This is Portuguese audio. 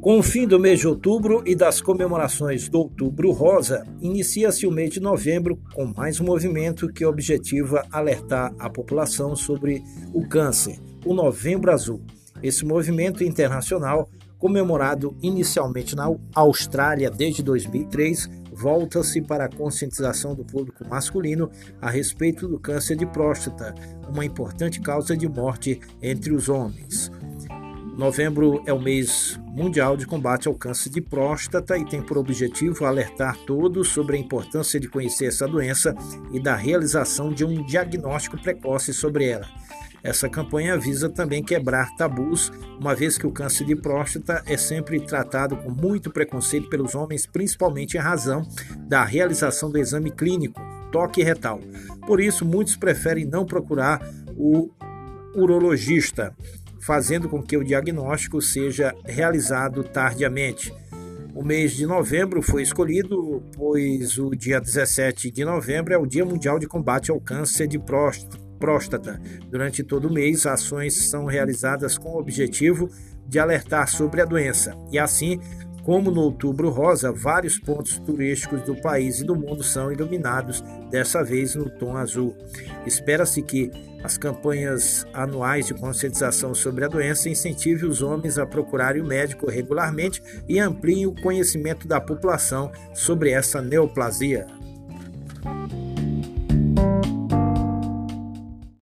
Com o fim do mês de outubro e das comemorações do Outubro Rosa, inicia-se o mês de novembro com mais um movimento que objetiva alertar a população sobre o câncer, o Novembro Azul. Esse movimento internacional, comemorado inicialmente na Austrália desde 2003, volta-se para a conscientização do público masculino a respeito do câncer de próstata, uma importante causa de morte entre os homens. Novembro é o mês mundial de combate ao câncer de próstata e tem por objetivo alertar todos sobre a importância de conhecer essa doença e da realização de um diagnóstico precoce sobre ela. Essa campanha visa também quebrar tabus, uma vez que o câncer de próstata é sempre tratado com muito preconceito pelos homens, principalmente em razão da realização do exame clínico, toque retal. Por isso, muitos preferem não procurar o urologista fazendo com que o diagnóstico seja realizado tardiamente. O mês de novembro foi escolhido, pois o dia 17 de novembro é o Dia Mundial de Combate ao Câncer de Próstata. Durante todo o mês, ações são realizadas com o objetivo de alertar sobre a doença e, assim, como no Outubro Rosa, vários pontos turísticos do país e do mundo são iluminados, dessa vez no tom azul. Espera-se que as campanhas anuais de conscientização sobre a doença incentivem os homens a procurarem o médico regularmente e ampliem o conhecimento da população sobre essa neoplasia.